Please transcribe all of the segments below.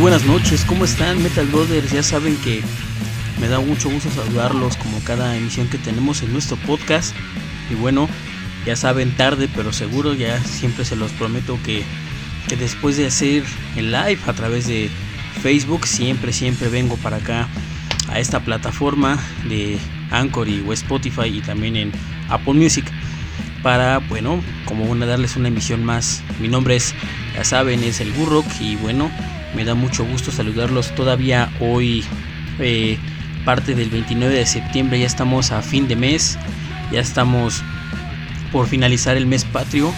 buenas noches, ¿cómo están Metal Brothers? Ya saben que me da mucho gusto saludarlos como cada emisión que tenemos en nuestro podcast. Y bueno, ya saben, tarde pero seguro, ya siempre se los prometo que, que después de hacer el live a través de Facebook, siempre, siempre vengo para acá a esta plataforma de Anchor y o Spotify y también en Apple Music para, bueno, como una darles una emisión más. Mi nombre es, ya saben, es el Burrock y bueno, me da mucho gusto saludarlos todavía hoy, eh, parte del 29 de septiembre, ya estamos a fin de mes, ya estamos por finalizar el mes patrio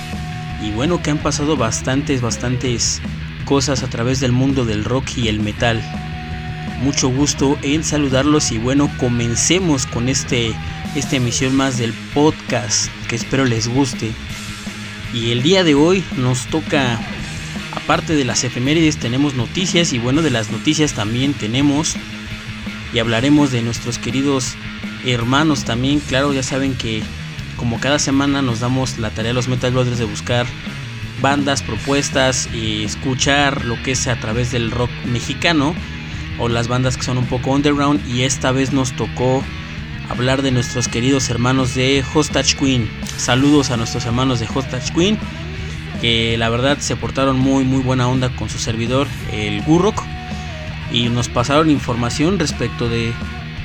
y bueno, que han pasado bastantes, bastantes cosas a través del mundo del rock y el metal. Mucho gusto en saludarlos y bueno, comencemos con este esta emisión más del podcast que espero les guste. Y el día de hoy nos toca, aparte de las efemérides, tenemos noticias y bueno, de las noticias también tenemos y hablaremos de nuestros queridos hermanos también. Claro, ya saben que como cada semana nos damos la tarea a los Metal Brothers de buscar bandas, propuestas y escuchar lo que es a través del rock mexicano o las bandas que son un poco underground y esta vez nos tocó hablar de nuestros queridos hermanos de Hostage Queen. Saludos a nuestros hermanos de Hostage Queen, que la verdad se portaron muy muy buena onda con su servidor, el Gurrock, y nos pasaron información respecto de,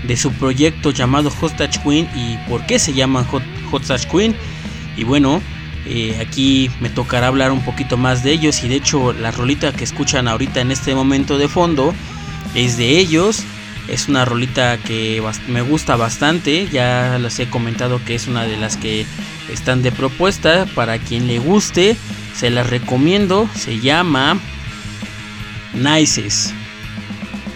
de su proyecto llamado Hostage Queen y por qué se llaman Hostage Queen. Y bueno, eh, aquí me tocará hablar un poquito más de ellos y de hecho la rolita que escuchan ahorita en este momento de fondo es de ellos es una rolita que me gusta bastante. Ya les he comentado que es una de las que están de propuesta. Para quien le guste, se las recomiendo. Se llama Nices.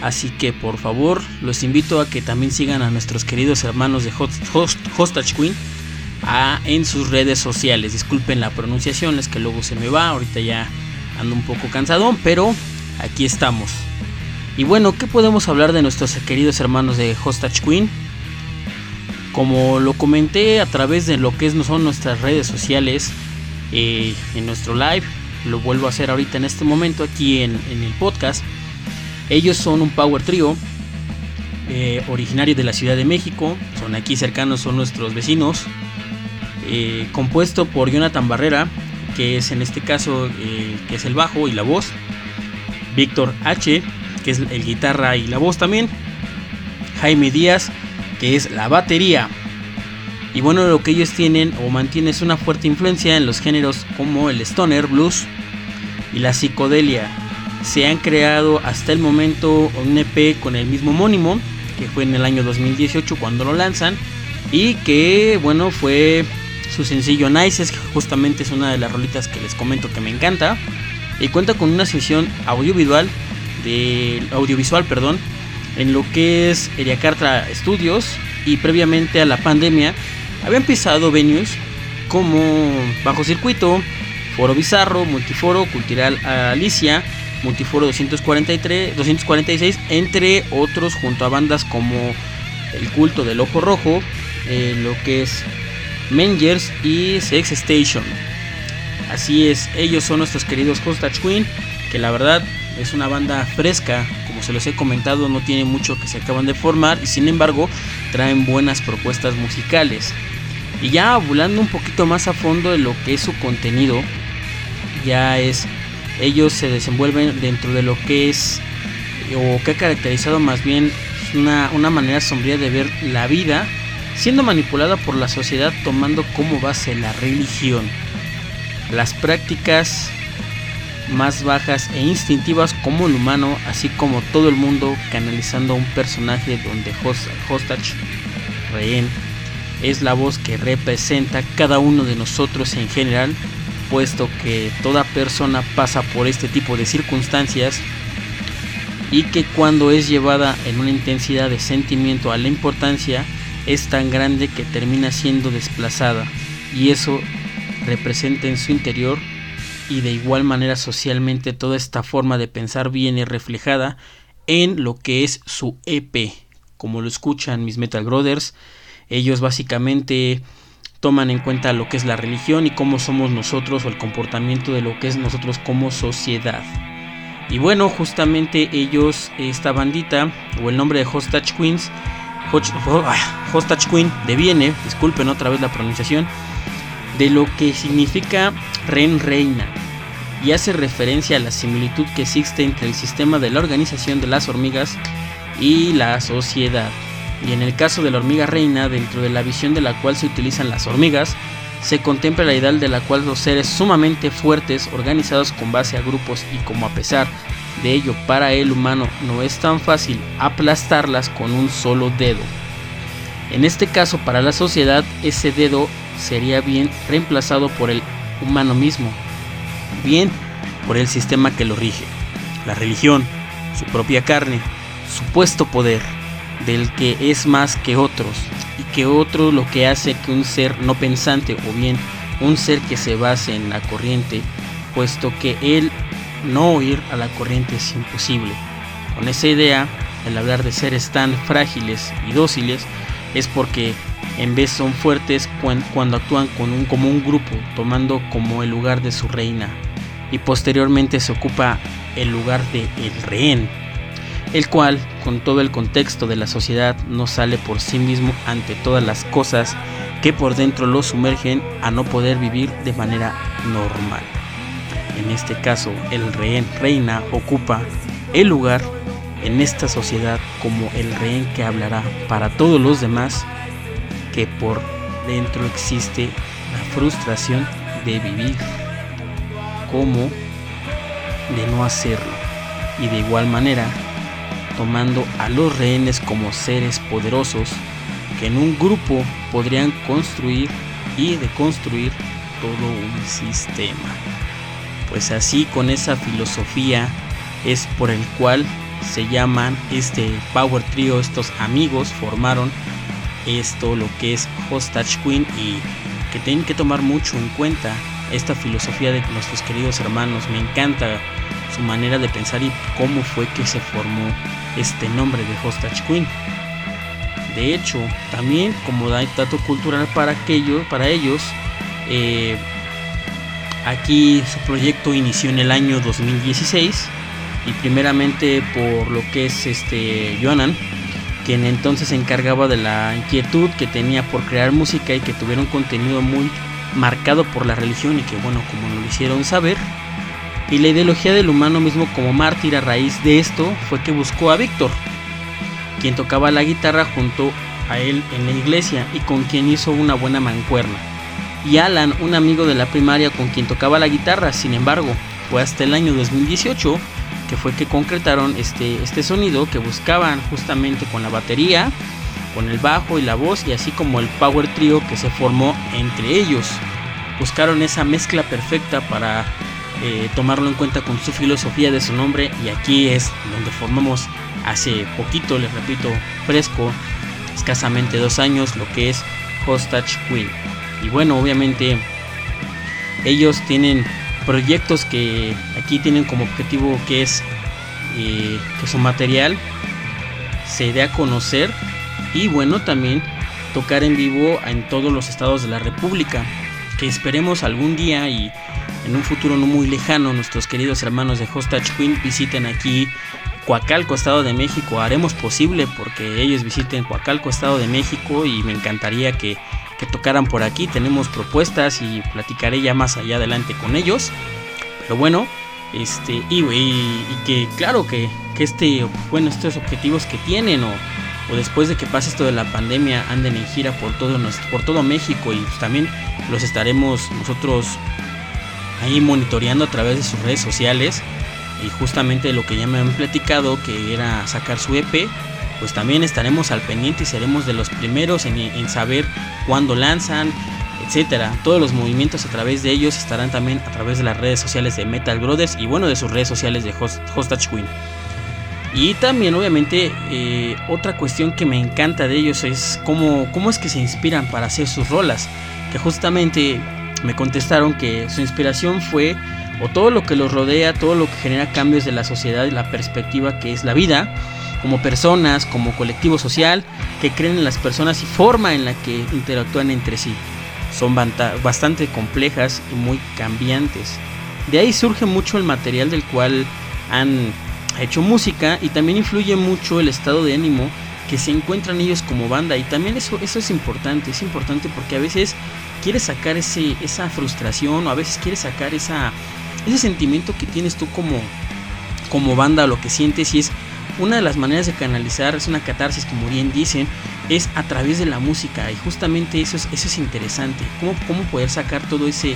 Así que por favor, los invito a que también sigan a nuestros queridos hermanos de Hostage Queen en sus redes sociales. Disculpen la pronunciación, es que luego se me va. Ahorita ya ando un poco cansadón, pero aquí estamos. Y bueno, ¿qué podemos hablar de nuestros queridos hermanos de Hostage Queen? Como lo comenté a través de lo que son nuestras redes sociales, eh, en nuestro live, lo vuelvo a hacer ahorita en este momento aquí en, el podcast. Ellos son un power trio, eh, originario de la Ciudad de México, son aquí cercanos, son nuestros vecinos, eh, compuesto por Jonathan Barrera, que es en este caso que es el bajo y la voz, Víctor H, que es el guitarra y la voz también. Jaime Díaz, que es la batería. Y bueno, lo que ellos tienen o mantienen es una fuerte influencia en los géneros como el stoner, blues y la psicodelia. Se han creado hasta el momento un EP con el mismo homónimo, que fue en el año 2018 cuando lo lanzan. Y que bueno, fue su sencillo Nices, que justamente es una de las rolitas que les comento que me encanta. Y cuenta con una sesión audiovisual de audiovisual, perdón, en lo que es Eriacartra Studios y previamente a la pandemia habían pisado venues como Bajo Circuito, Foro Bizarro, Multiforo, Cultural Alicia, Multiforo 243, 246, entre otros, junto a bandas como El Culto del Ojo Rojo, eh, lo que es Mengers y Sex Station. Así es, ellos son nuestros queridos Hostage Queen, que la verdad es una banda fresca, se los he comentado, no tiene mucho que se acaban de formar y sin embargo traen buenas propuestas musicales. Y ya volando un poquito más a fondo de lo que es su contenido, ya es, ellos se desenvuelven dentro de lo que es, o que ha caracterizado más bien una, una manera sombría de ver la vida, siendo manipulada por la sociedad tomando como base la religión, las prácticas más bajas e instintivas como el humano, así como todo el mundo canalizando a un personaje donde Hostage, rehén, es la voz que representa cada uno de nosotros en general, puesto que toda persona pasa por este tipo de circunstancias y que cuando es llevada en una intensidad de sentimiento a la importancia es tan grande que termina siendo desplazada y eso representa en su interior y de igual manera socialmente toda esta forma de pensar viene reflejada en lo que es su EP. Como lo escuchan mis Metal Brothers, ellos básicamente toman en cuenta lo que es la religión y cómo somos nosotros o el comportamiento de lo que es nosotros como sociedad. Y bueno, justamente ellos, esta bandita, o el nombre de Hostage Queens, Hostage Queen deviene, disculpen otra vez la pronunciación, de lo que significa Ren Reina y hace referencia a la similitud que existe entre el sistema de la organización de las hormigas y la sociedad. Y en el caso de la hormiga reina, dentro de la visión de la cual se utilizan las hormigas, se contempla la ideal de la cual los seres sumamente fuertes, organizados con base a grupos y como a pesar de ello para el humano no es tan fácil aplastarlas con un solo dedo. En este caso para la sociedad ese dedo sería bien reemplazado por el humano mismo, bien por el sistema que lo rige, la religión, su propia carne, supuesto poder, del que es más que otros, y que otro lo que hace que un ser no pensante o bien un ser que se base en la corriente, puesto que él no ir a la corriente es imposible. Con esa idea, el hablar de seres tan frágiles y dóciles es porque en vez son fuertes cuando actúan con un, como un grupo, tomando como el lugar de su reina, y posteriormente se ocupa el lugar de el rehén, el cual, con todo el contexto de la sociedad, no sale por sí mismo ante todas las cosas que por dentro lo sumergen a no poder vivir de manera normal. En este caso, el rehén reina ocupa el lugar en esta sociedad como el rehén que hablará para todos los demás que por dentro existe la frustración de vivir. Como de no hacerlo. Y de igual manera tomando a los rehenes como seres poderosos que en un grupo podrían construir y deconstruir todo un sistema. Pues así con esa filosofía es por el cual se llaman este Power Trio, estos amigos formaron esto lo que es Hostage Queen y que tienen que tomar mucho en cuenta esta filosofía de nuestros queridos hermanos. Me encanta su manera de pensar y cómo fue que se formó este nombre de Hostage Queen. De hecho, también como dato cultural para, aquello, para ellos, eh, aquí su proyecto inició en el año 2016 y primeramente por lo que es este Joanan, quien entonces se encargaba de la inquietud que tenía por crear música y que tuviera un contenido muy marcado por la religión y que bueno, como lo hicieron saber, y la ideología del humano mismo como mártir a raíz de esto fue que buscó a Víctor, quien tocaba la guitarra junto a él en la iglesia y con quien hizo una buena mancuerna. Y Alan, un amigo de la primaria con quien tocaba la guitarra, sin embargo, fue hasta el año 2018 que fue que concretaron este, este sonido que buscaban justamente con la batería, con el bajo y la voz y así como el power trio que se formó entre ellos. Buscaron esa mezcla perfecta para eh, tomarlo en cuenta con su filosofía de su nombre y aquí es donde formamos hace poquito, les repito, fresco, escasamente dos años, lo que es Hostage Queen. Y bueno, obviamente ellos tienen proyectos que aquí tienen como objetivo que es eh, que su material se dé a conocer y bueno también tocar en vivo en todos los estados de la República que esperemos algún día y en un futuro no muy lejano nuestros queridos hermanos de Hostage Queen visiten aquí Coacalco, Estado de México. Haremos posible porque ellos visiten Coacalco, Estado de México y me encantaría que, tocaran por aquí. Tenemos propuestas y platicaré ya más allá adelante con ellos. Pero bueno, este, y, que claro que, que, este, bueno, estos objetivos que tienen o, o, después de que pase esto de la pandemia anden en gira por todo, nuestro, por todo México y también los estaremos nosotros ahí monitoreando a través de sus redes sociales y justamente lo que ya me han platicado que era sacar su EP pues también estaremos al pendiente y seremos de los primeros en, saber cuándo lanzan etcétera. Todos los movimientos a través de ellos estarán también a través de las redes sociales de Metal Brothers y bueno de sus redes sociales de Hostage Queen. Y también obviamente eh, otra cuestión que me encanta de ellos es cómo, cómo es que se inspiran para hacer sus rolas. Que justamente me contestaron que su inspiración fue o todo lo que los rodea, todo lo que genera cambios de la sociedad la perspectiva que es la vida, como personas, como colectivo social, que creen en las personas y forma en la que interactúan entre sí. Son bastante complejas y muy cambiantes. De ahí surge mucho el material del cual han hecho música y también influye mucho el estado de ánimo que se encuentran ellos como banda y también eso, eso es importante, es importante porque a veces quieres sacar ese, esa frustración o a veces quieres sacar esa, ese sentimiento que tienes tú como, como banda lo que sientes y es una de las maneras de canalizar, es una catarsis como bien dicen, es a través de la música y justamente eso es, eso es interesante, cómo, cómo poder sacar todo ese,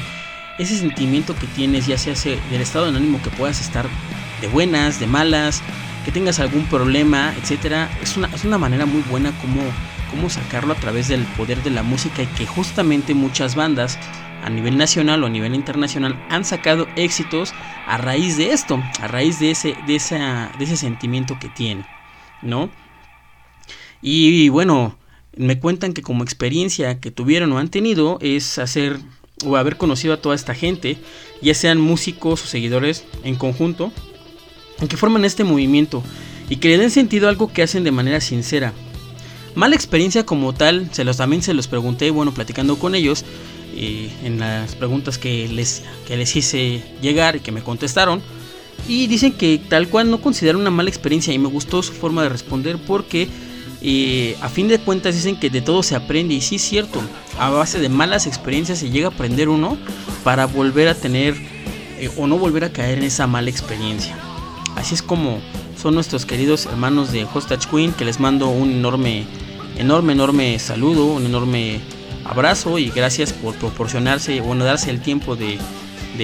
ese sentimiento que tienes, ya sea del estado de ánimo que puedas estar de buenas, de malas, que tengas algún problema, etcétera, es una, es una manera muy buena como, como sacarlo a través del poder de la música y que justamente muchas bandas a nivel nacional o a nivel internacional han sacado éxitos a raíz de esto, a raíz de ese, de esa, de ese sentimiento que tienen, ¿no? Y, bueno, me cuentan que como experiencia que tuvieron o han tenido es hacer o haber conocido a toda esta gente, ya sean músicos o seguidores en conjunto, que forman este movimiento y que le den sentido a algo que hacen de manera sincera. Mala experiencia como tal, se los, también se los pregunté, bueno, platicando con ellos, eh, en las preguntas que les, que les hice llegar y que me contestaron. Y dicen que tal cual no consideran una mala experiencia y me gustó su forma de responder porque eh, a fin de cuentas dicen que de todo se aprende y sí es cierto, a base de malas experiencias se llega a aprender uno para volver a tener eh, o no volver a caer en esa mala experiencia. Así es como son nuestros queridos hermanos de Hostage Queen, que les mando un enorme, enorme, enorme saludo, un enorme abrazo y gracias por proporcionarse, bueno, darse el tiempo de,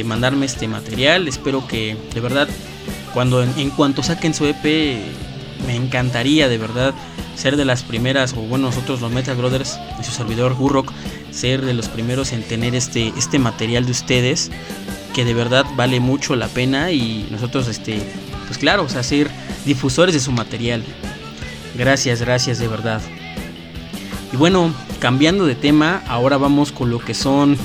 mandarme este material. Espero que de verdad, cuando en, cuanto saquen su EP, me encantaría de verdad ser de las primeras, o bueno, nosotros los Metal Brothers y su servidor Gurrock, ser de los primeros en tener este, este material de ustedes, que de verdad vale mucho la pena y nosotros este pues claro, o sea, ser difusores de su material. Gracias, gracias de verdad. Y bueno, cambiando de tema, ahora vamos con lo que son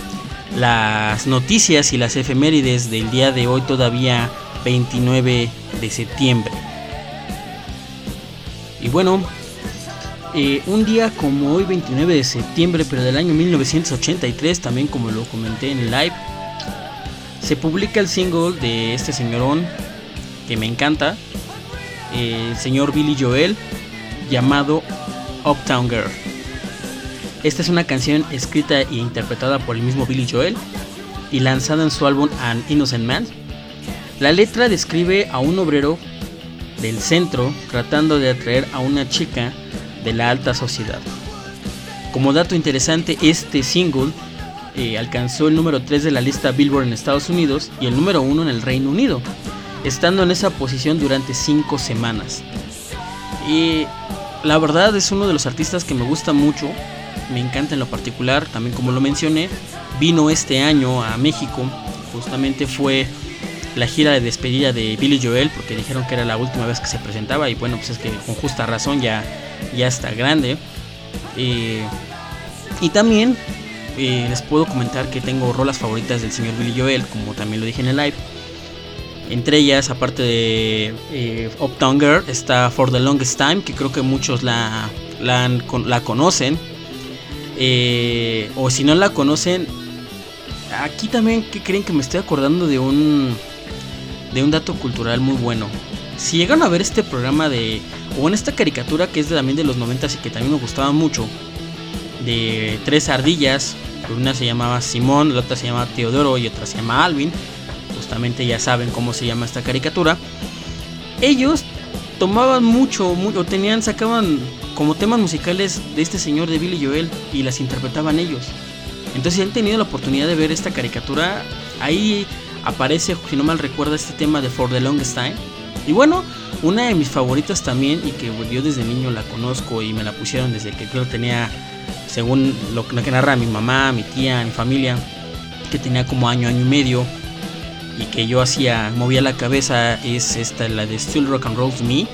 las noticias y las efemérides del día de hoy, todavía 29 de septiembre. Y bueno, eh, un día como hoy, 29 de septiembre, pero del año 1983, también como lo comenté en el live, se publica el single de este señorón que me encanta, el señor Billy Joel, llamado Uptown Girl. Esta es una canción escrita e interpretada por el mismo Billy Joel y lanzada en su álbum An Innocent Man. La letra describe a un obrero del centro tratando de atraer a una chica de la alta sociedad. Como dato interesante, este single eh, alcanzó el número 3 de la lista Billboard en Estados Unidos y el número 1 en el Reino Unido estando en esa posición durante 5 semanas. Y la verdad es uno de los artistas que me gusta mucho, me encanta en lo particular, también como lo mencioné, vino este año a México, justamente fue la gira de despedida de Billy Joel, porque dijeron que era la última vez que se presentaba y bueno, pues es que con justa razón ya, ya está grande. Eh, y también eh, les puedo comentar que tengo rolas favoritas del señor Billy Joel, como también lo dije en el live. Entre ellas, aparte de eh, Uptown Girl, está For the Longest Time, que creo que muchos la, la, conocen. Eh, o si no la conocen, aquí también que creen que me estoy acordando de un, de un dato cultural muy bueno. Si llegan a ver este programa de, o en esta caricatura que es también de los 90 y que también me gustaba mucho, de tres ardillas, una se llamaba Simón, la otra se llama Teodoro y otra se llama Alvin justamente ya saben cómo se llama esta caricatura, ellos tomaban mucho, mucho, tenían, sacaban como temas musicales de este señor de Billy Joel y las interpretaban ellos. Entonces, si han tenido la oportunidad de ver esta caricatura, ahí aparece, si no mal recuerdo, este tema de For the Longest Time. Y bueno, una de mis favoritas también, y que yo desde niño la conozco y me la pusieron desde que creo tenía, según lo que narra mi mamá, mi tía, mi familia, que tenía como año, año y medio, y que yo hacía, movía la cabeza, es esta, la de Still Rock and Roll Me.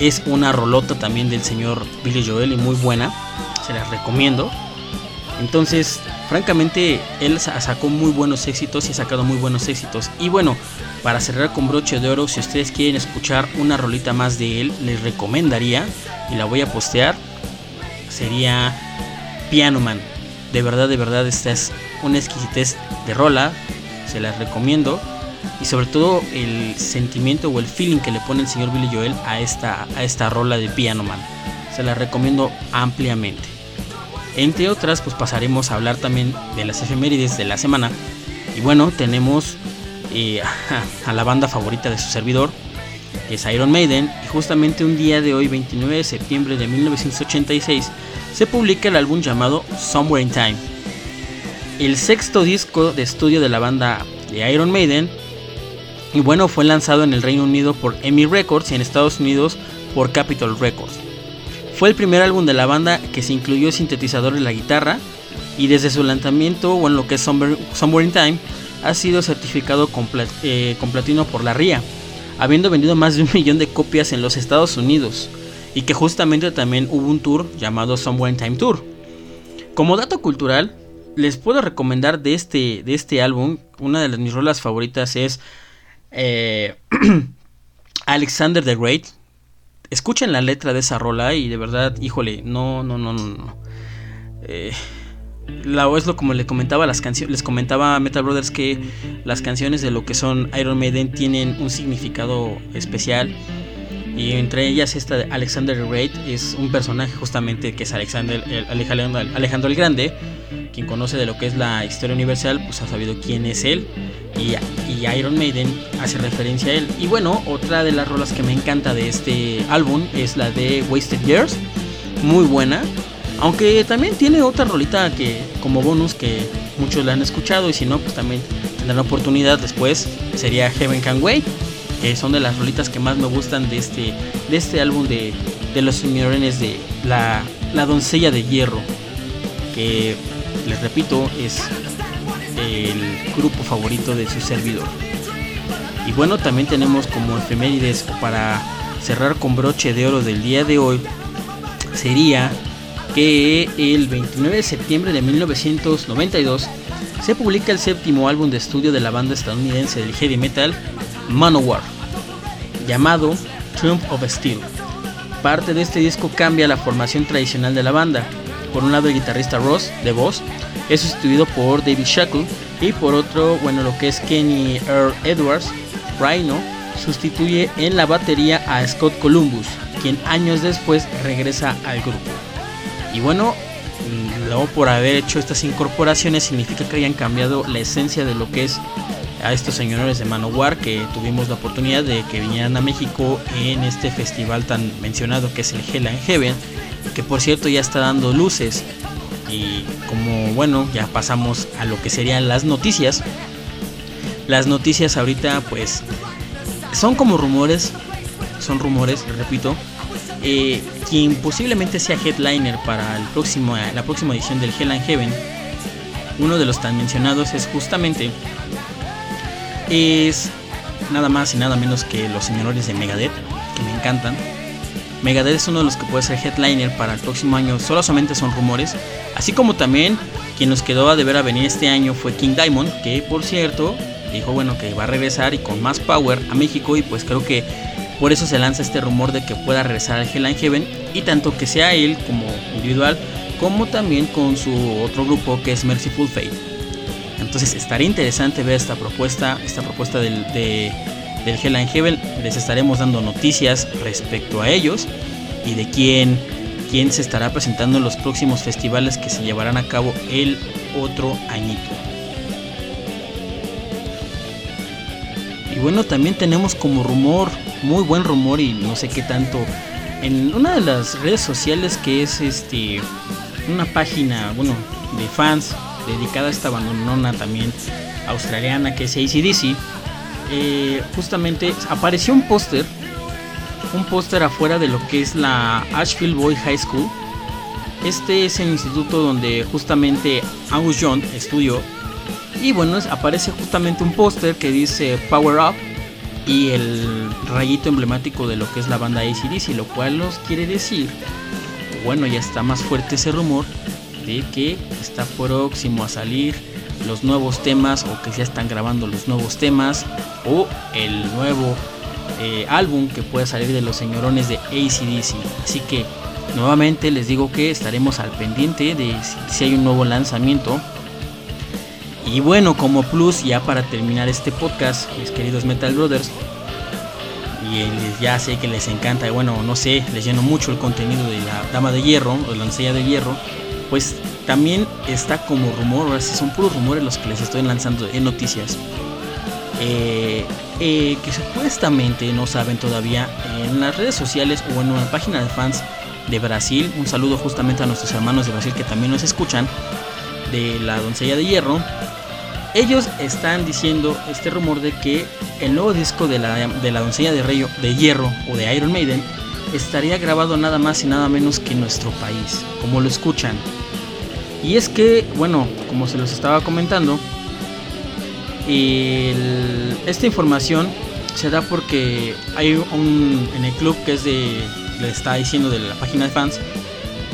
Es una rolota también del señor Billy Joel y muy buena, se las recomiendo. Entonces, francamente, él sacó muy buenos éxitos y ha sacado muy buenos éxitos. Y bueno, para cerrar con broche de oro, si ustedes quieren escuchar una rolita más de él, les recomendaría, y la voy a postear, sería Piano Man. De verdad, de verdad, esta es una exquisitez de rola, se las recomiendo. Y sobre todo el sentimiento o el feeling que le pone el señor Billy Joel a esta, a esta rola de Piano Man. Se la recomiendo ampliamente. Entre otras, pues pasaremos a hablar también de las efemérides de la semana. Y bueno, tenemos eh, a la banda favorita de su servidor, que es Iron Maiden, y justamente un día de hoy, 29 de septiembre de 1986, se publica el álbum llamado Somewhere in Time. El sexto disco de estudio de la banda de Iron Maiden, y bueno, fue lanzado en el Reino Unido por EMI Records y en Estados Unidos por Capitol Records. Fue el primer álbum de la banda que se incluyó sintetizador en la guitarra y desde su lanzamiento, o en lo que es Somewhere, in Time, ha sido certificado con, eh, platino por la RIA habiendo vendido más de un millón de copias en los Estados Unidos y que justamente también hubo un tour llamado Somewhere Time Tour. Como dato cultural, les puedo recomendar de este, de este álbum, una de mis rolas favoritas es eh, Alexander the Great. Escuchen la letra de esa rola y de verdad, híjole, no, no, no, no. no. Eh, la es lo como le comentaba las canciones les comentaba a Metal Brothers que las canciones de lo que son Iron Maiden tienen un significado especial y entre ellas esta de Alexander the Great es un personaje justamente que es Alexander el, Alejandro, el Grande quien conoce de lo que es la historia universal pues ha sabido quién es él. Y, Iron Maiden hace referencia a él. Y bueno otra de las rolas que me encanta de este álbum es la de Wasted Years. Muy buena. Aunque también tiene otra rolita que como bonus que muchos la han escuchado. Y si no, pues también tendrán la oportunidad después. Sería Heaven Can Wait, que son de las rolitas que más me gustan de este, de este álbum de, los señorones de la, la doncella de hierro. Que les repito, es el grupo favorito de su servidor. Y bueno, también tenemos como efemérides para cerrar con broche de oro del día de hoy. Sería que el 29 de septiembre de 1992 se publica el séptimo álbum de estudio de la banda estadounidense del heavy metal Manowar, llamado Triumph of Steel. Parte de este disco cambia la formación tradicional de la banda. Por un lado el guitarrista Ross, de voz, es sustituido por David Shackle y por otro, bueno, lo que es Kenny Earl Edwards, Rhino, sustituye en la batería a Scott Columbus, quien años después regresa al grupo. Y bueno, luego por haber hecho estas incorporaciones significa que hayan cambiado la esencia de lo que es a estos señores de Manowar que tuvimos la oportunidad de que vinieran a México en este festival tan mencionado que es el Hell and Heaven, que por cierto ya está dando luces. Y como bueno, ya pasamos a lo que serían las noticias. Las noticias ahorita pues son como rumores, son rumores, repito, eh, quien posiblemente sea headliner para el próximo, la próxima edición del Hell and Heaven, uno de los tan mencionados es justamente es nada más y nada menos que los señores de Megadeth, que me encantan. Megadeth es uno de los que puede ser headliner para el próximo año, solamente son rumores, así como también quien nos quedó a deber a venir este año fue King Diamond, que por cierto dijo bueno que va a regresar y con más power a México y pues creo que por eso se lanza este rumor de que pueda regresar al Hell and Heaven y tanto que sea él como individual como también con su otro grupo que es Merciful Fate. Entonces estaría interesante ver esta propuesta, esta propuesta del, del Hell and Heaven. Les estaremos dando noticias respecto a ellos y de quién, quién se estará presentando en los próximos festivales que se llevarán a cabo el otro añito. Y bueno, también tenemos como rumor muy buen rumor y no sé qué tanto en una de las redes sociales que es este una página bueno de fans dedicada a esta bandonona también australiana que es ACDC eh, justamente apareció un póster un póster afuera de lo que es la Ashfield Boy High School. Este es el instituto donde justamente Angus John estudió. Y bueno aparece justamente un póster que dice Power Up y el rayito emblemático de lo que es la banda ACDC, lo cual nos quiere decir, bueno, ya está más fuerte ese rumor de que está próximo a salir los nuevos temas o que ya están grabando los nuevos temas o el nuevo eh, álbum que pueda salir de los señorones de ACDC. Así que nuevamente les digo que estaremos al pendiente de si hay un nuevo lanzamiento Y bueno, como plus, ya para terminar este podcast, mis queridos Metal Brothers, y ya sé que les encanta, bueno, no sé, les lleno mucho el contenido de la Dama de Hierro, o la Doncella de Hierro, pues también está como rumor, ahora sí son puros rumores los que les estoy lanzando en noticias, eh, eh, que supuestamente no saben todavía en las redes sociales o en una página de fans de Brasil, un saludo justamente a nuestros hermanos de Brasil que también nos escuchan, de la Doncella de Hierro, ellos están diciendo este rumor de que el nuevo disco de la, de la Doncella de, Rayo, de Hierro o de Iron Maiden estaría grabado nada más y nada menos que nuestro país, como lo escuchan. Y es que, bueno, como se los estaba comentando, esta información se da porque hay un en el club que es de le está diciendo de la página de fans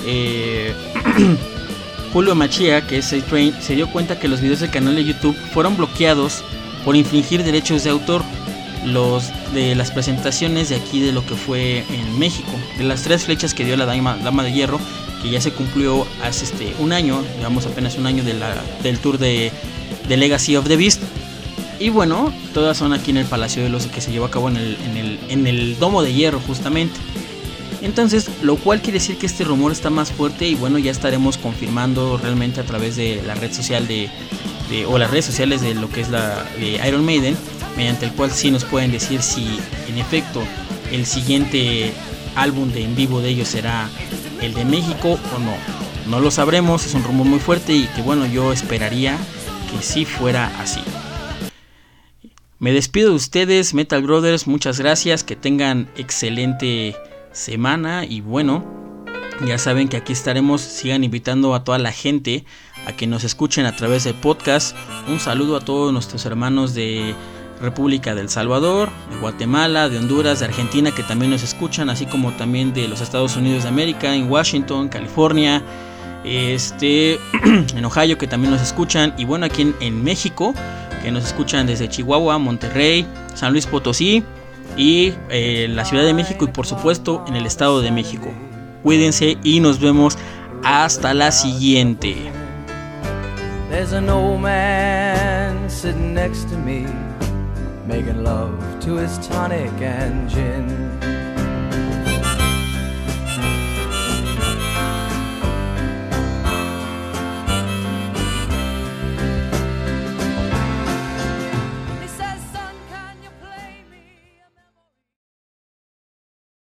eh, Julio Machia, que es el train, se dio cuenta que los videos del canal de YouTube fueron bloqueados por infringir derechos de autor. Los de las presentaciones de aquí de lo que fue en México, de las tres flechas que dio la dama, de hierro, que ya se cumplió hace este un año, digamos apenas un año de del tour de, de Legacy of the Beast. Y bueno, todas son aquí en el Palacio de los que se llevó a cabo en el, en el, en el Domo de Hierro justamente. Entonces, lo cual quiere decir que este rumor está más fuerte y bueno, ya estaremos confirmando realmente a través de la red social de, o las redes sociales de lo que es la de Iron Maiden, mediante el cual sí nos pueden decir si en efecto el siguiente álbum de en vivo de ellos será el de México o no. No lo sabremos, es un rumor muy fuerte y que bueno, yo esperaría que sí fuera así. Me despido de ustedes, Metal Brothers, muchas gracias, que tengan excelente semana y bueno, ya saben que aquí estaremos, sigan invitando a toda la gente a que nos escuchen a través del podcast. Un saludo a todos nuestros hermanos de República del Salvador, de Guatemala, de Honduras, de Argentina que también nos escuchan, así como también de los Estados Unidos de América, en Washington, California, este, en Ohio que también nos escuchan y bueno aquí en México que nos escuchan desde Chihuahua, Monterrey, San Luis Potosí y eh, la Ciudad de México y por supuesto en el Estado de México. Cuídense y nos vemos hasta la siguiente. Making love to his tonic and gin.